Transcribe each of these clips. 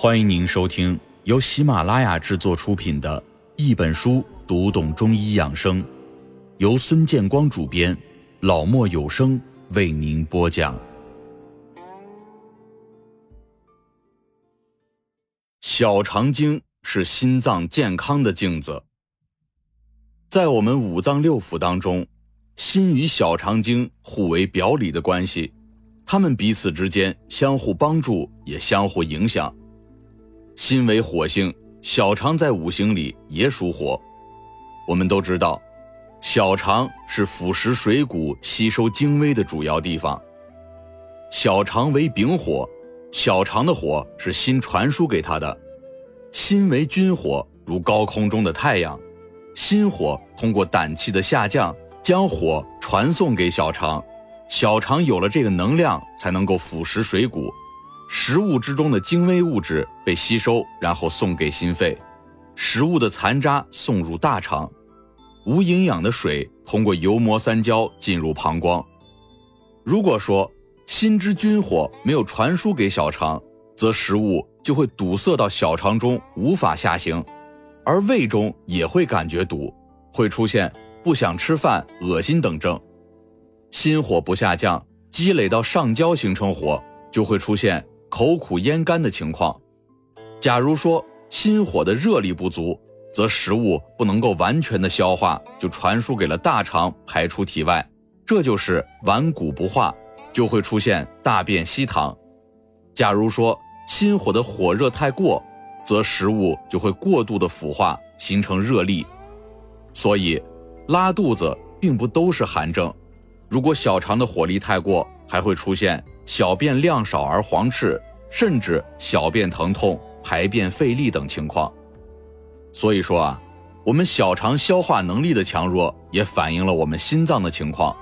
欢迎您收听由喜马拉雅制作出品的《一本书读懂中医养生》，由孙建光主编，老莫有声为您播讲。小肠经是心脏健康的镜子，在我们五脏六腑当中，心与小肠经互为表里的关系，它们彼此之间相互帮助，也相互影响。心为火星，小肠在五行里也属火。我们都知道，小肠是腐蚀水谷、吸收精微的主要地方。小肠为丙火，小肠的火是心传输给它的。心为君火，如高空中的太阳，心火通过胆气的下降，将火传送给小肠。小肠有了这个能量，才能够腐蚀水谷。食物之中的精微物质被吸收，然后送给心肺；食物的残渣送入大肠，无营养的水通过油膜三焦进入膀胱。如果说心之君火没有传输给小肠，则食物就会堵塞到小肠中，无法下行，而胃中也会感觉堵，会出现不想吃饭、恶心等症。心火不下降，积累到上焦形成火，就会出现。口苦咽干的情况，假如说心火的热力不足，则食物不能够完全的消化，就传输给了大肠排出体外，这就是顽固不化，就会出现大便稀溏。假如说心火的火热太过，则食物就会过度的腐化，形成热力。所以，拉肚子并不都是寒症，如果小肠的火力太过，还会出现。小便量少而黄赤，甚至小便疼痛、排便费力等情况。所以说啊，我们小肠消化能力的强弱，也反映了我们心脏的情况。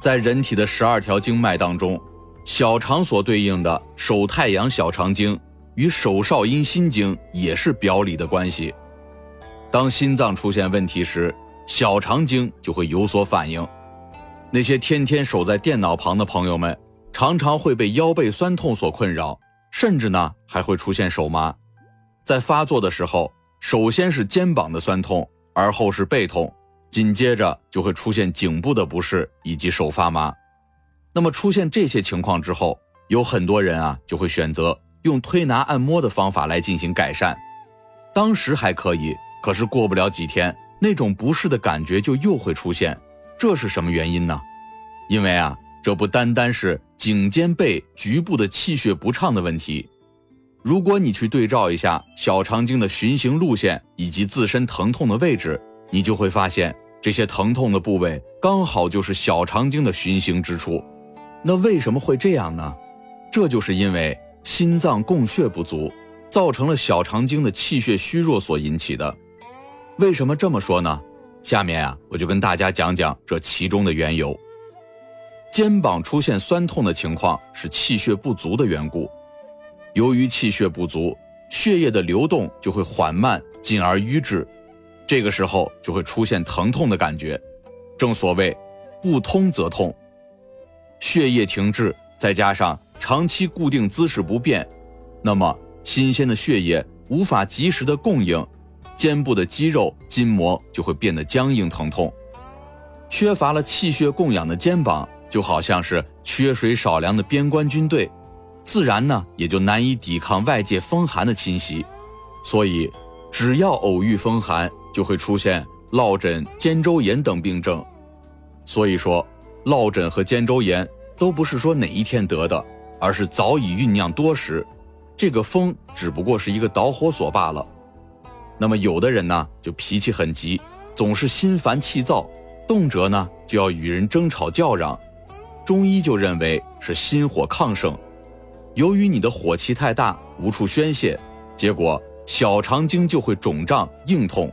在人体的十二条经脉当中，小肠所对应的手太阳小肠经与手少阴心经也是表里的关系。当心脏出现问题时，小肠经就会有所反应。那些天天守在电脑旁的朋友们。常常会被腰背酸痛所困扰，甚至呢还会出现手麻。在发作的时候，首先是肩膀的酸痛，而后是背痛，紧接着就会出现颈部的不适以及手发麻。那么出现这些情况之后，有很多人啊就会选择用推拿按摩的方法来进行改善。当时还可以，可是过不了几天，那种不适的感觉就又会出现。这是什么原因呢？因为啊，这不单单是。颈肩背局部的气血不畅的问题，如果你去对照一下小肠经的循行路线以及自身疼痛的位置，你就会发现这些疼痛的部位刚好就是小肠经的循行之处。那为什么会这样呢？这就是因为心脏供血不足，造成了小肠经的气血虚弱所引起的。为什么这么说呢？下面啊，我就跟大家讲讲这其中的缘由。肩膀出现酸痛的情况是气血不足的缘故，由于气血不足，血液的流动就会缓慢，进而瘀滞，这个时候就会出现疼痛的感觉。正所谓不通则痛，血液停滞，再加上长期固定姿势不变，那么新鲜的血液无法及时的供应，肩部的肌肉筋膜就会变得僵硬疼痛，缺乏了气血供养的肩膀。就好像是缺水少粮的边关军队，自然呢也就难以抵抗外界风寒的侵袭，所以只要偶遇风寒，就会出现落枕、肩周炎等病症。所以说，落枕和肩周炎都不是说哪一天得的，而是早已酝酿多时，这个风只不过是一个导火索罢了。那么有的人呢，就脾气很急，总是心烦气躁，动辄呢就要与人争吵叫嚷。中医就认为是心火亢盛，由于你的火气太大，无处宣泄，结果小肠经就会肿胀硬痛，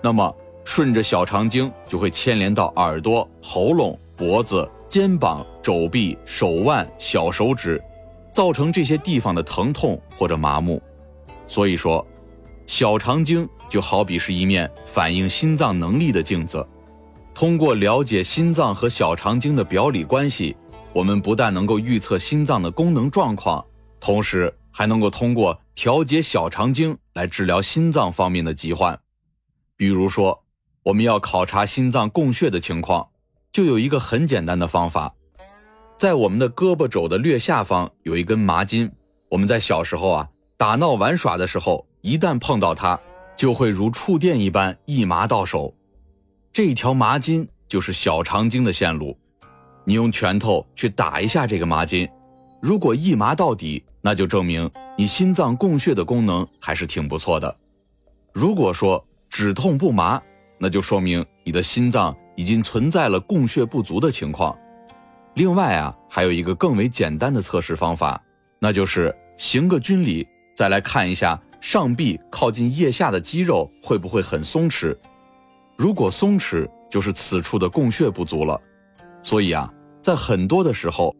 那么顺着小肠经就会牵连到耳朵、喉咙、脖子、肩膀、肘臂、手腕、小手指，造成这些地方的疼痛或者麻木。所以说，小肠经就好比是一面反映心脏能力的镜子。通过了解心脏和小肠经的表里关系，我们不但能够预测心脏的功能状况，同时还能够通过调节小肠经来治疗心脏方面的疾患。比如说，我们要考察心脏供血的情况，就有一个很简单的方法，在我们的胳膊肘的略下方有一根麻筋。我们在小时候啊，打闹玩耍的时候，一旦碰到它，就会如触电一般一麻到手。这条麻筋就是小肠经的线路。你用拳头去打一下这个麻筋，如果一麻到底，那就证明你心脏供血的功能还是挺不错的。如果说只痛不麻，那就说明你的心脏已经存在了供血不足的情况。另外啊，还有一个更为简单的测试方法。那就是行个军礼，再来看一下上臂靠近腋下的肌肉会不会很松弛。如果松弛，就是此处的供血不足了。所以啊，在很多的时候，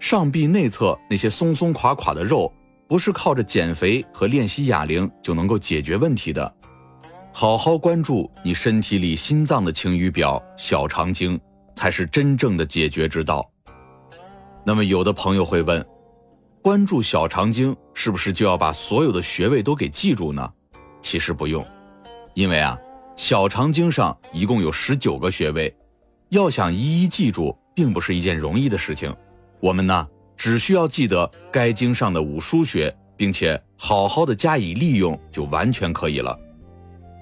上臂内侧那些松松垮垮的肉，不是靠着减肥和练习哑铃就能够解决问题的。好好关注你身体里心脏的晴雨表——小肠经，才是真正的解决之道。那么，有的朋友会问。关注小肠经是不是就要把所有的穴位都给记住呢？其实不用，因为啊，小肠经上一共有十九个穴位，要想一一记住，并不是一件容易的事情。我们呢，只需要记得该经上的五腧穴，并且好好的加以利用，就完全可以了。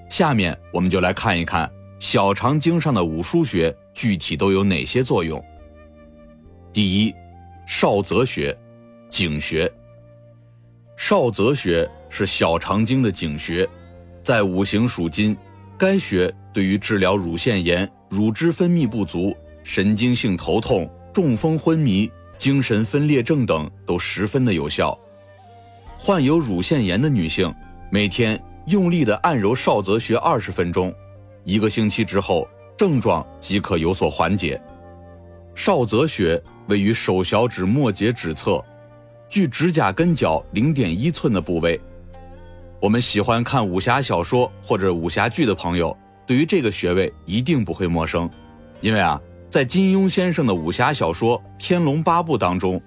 下面我们就来看一看小肠经上的五腧穴具体都有哪些作用。第一，少泽穴。井穴，少泽穴是小肠经的井穴，在五行属金，该穴对于治疗乳腺炎、乳汁分泌不足、神经性头痛、中风昏迷、精神分裂症等都十分的有效。患有乳腺炎的女性，每天用力的按揉少泽穴二十分钟，一个星期之后，症状即可有所缓解。少泽穴位于手小指末节指侧。距指甲根角零点一寸的部位，我们喜欢看武侠小说或者武侠剧的朋友，对于这个穴位一定不会陌生，因为啊，在金庸先生的武侠小说《天龙八部》当中，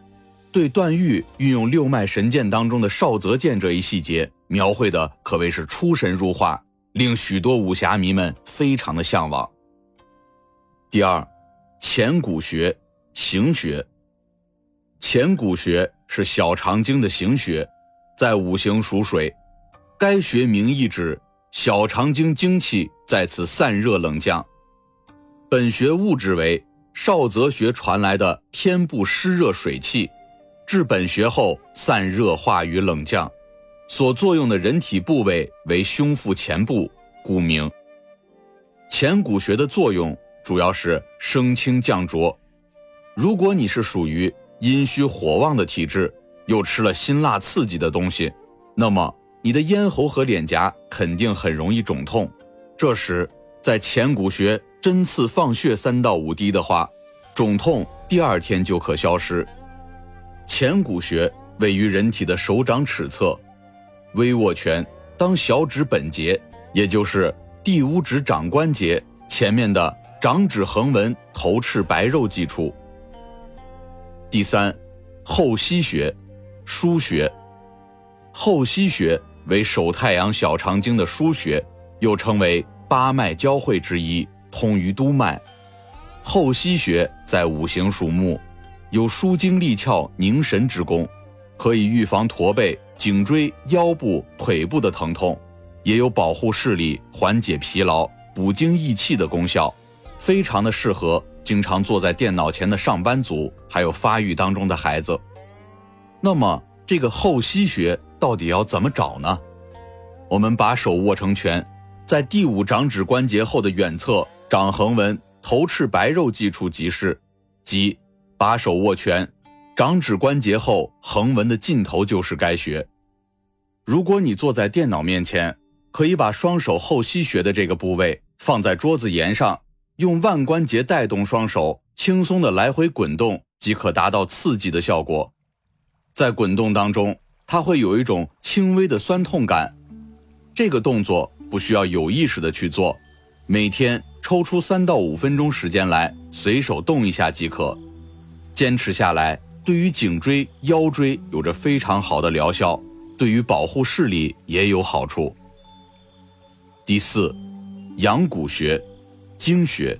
对段誉运用六脉神剑当中的少泽剑这一细节描绘的可谓是出神入化，令许多武侠迷们非常的向往。第二，前谷穴，行穴。前谷穴是小肠经的行穴，在五行属水，该穴名意指小肠经精气在此散热冷降。本穴物质为少泽穴传来的天部湿热水气，至本穴后散热化于冷降，所作用的人体部位为胸腹前部，故名。前谷穴的作用主要是升清降浊，如果你是属于。阴虚火旺的体质，又吃了辛辣刺激的东西，那么你的咽喉和脸颊肯定很容易肿痛。这时，在前谷穴针刺放血三到五滴的话，肿痛第二天就可消失。前谷穴位于人体的手掌尺侧，微握拳，当小指本节，也就是第五指掌关节前面的掌指横纹头翅白肉际处。第三，后溪穴，腧穴。后溪穴为手太阳小肠经的腧穴，又称为八脉交汇之一，通于督脉。后溪穴在五行属木，有舒筋利窍、凝神之功，可以预防驼背、颈椎、腰部、腿部的疼痛，也有保护视力、缓解疲劳、补精益气的功效，非常的适合。经常坐在电脑前的上班族，还有发育当中的孩子，那么这个后溪穴到底要怎么找呢？我们把手握成拳，在第五掌指关节后的远侧掌横纹头翅白肉际处即是，即把手握拳，掌指关节后横纹的尽头就是该穴。如果你坐在电脑面前，可以把双手后溪穴的这个部位放在桌子沿上。用腕关节带动双手，轻松的来回滚动，即可达到刺激的效果。在滚动当中，它会有一种轻微的酸痛感。这个动作不需要有意识的去做，每天抽出三到五分钟时间来，随手动一下即可。坚持下来，对于颈椎、腰椎有着非常好的疗效，对于保护视力也有好处。第四，阳谷穴，经穴。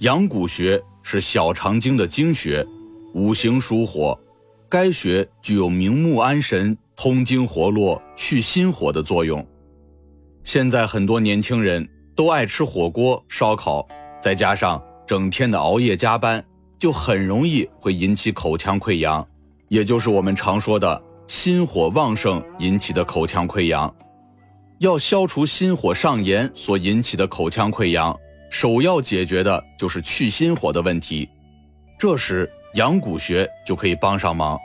阳谷穴是小肠经的经穴，五行属火，该穴具有明目安神、通经活络、去心火的作用。现在很多年轻人都爱吃火锅、烧烤，再加上整天的熬夜加班，就很容易会引起口腔溃疡，也就是我们常说的心火旺盛引起的口腔溃疡。要消除心火上炎所引起的口腔溃疡。首要解决的就是去心火的问题，这时阳谷穴就可以帮上忙。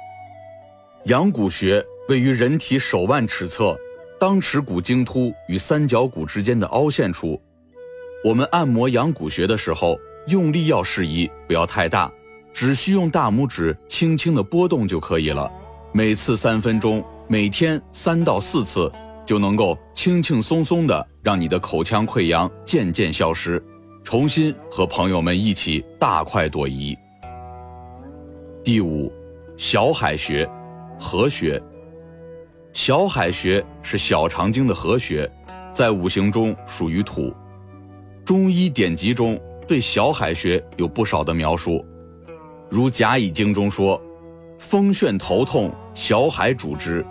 阳谷穴位于人体手腕尺侧，当尺骨经突与三角骨之间的凹陷处。我们按摩阳谷穴的时候，用力要适宜，不要太大，只需用大拇指轻轻的拨动就可以了。每次三分钟，每天三到四次，就能够轻轻松松的让你的口腔溃疡渐渐消失。重新和朋友们一起大快朵颐。第五，小海穴，合穴。小海穴是小肠经的合穴，在五行中属于土。中医典籍中对小海穴有不少的描述，如《甲乙经》中说：“风眩头痛，小海主之。”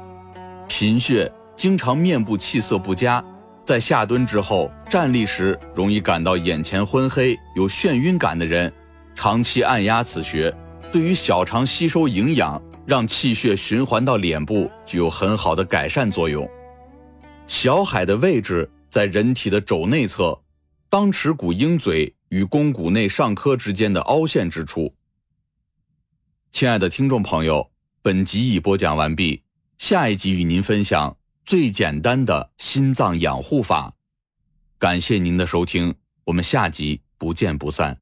贫血，经常面部气色不佳。在下蹲之后站立时，容易感到眼前昏黑、有眩晕感的人，长期按压此穴，对于小肠吸收营养、让气血循环到脸部，具有很好的改善作用。小海的位置在人体的肘内侧，当尺骨鹰嘴与肱骨内上髁之间的凹陷之处。亲爱的听众朋友，本集已播讲完毕，下一集与您分享。最简单的心脏养护法，感谢您的收听，我们下集不见不散。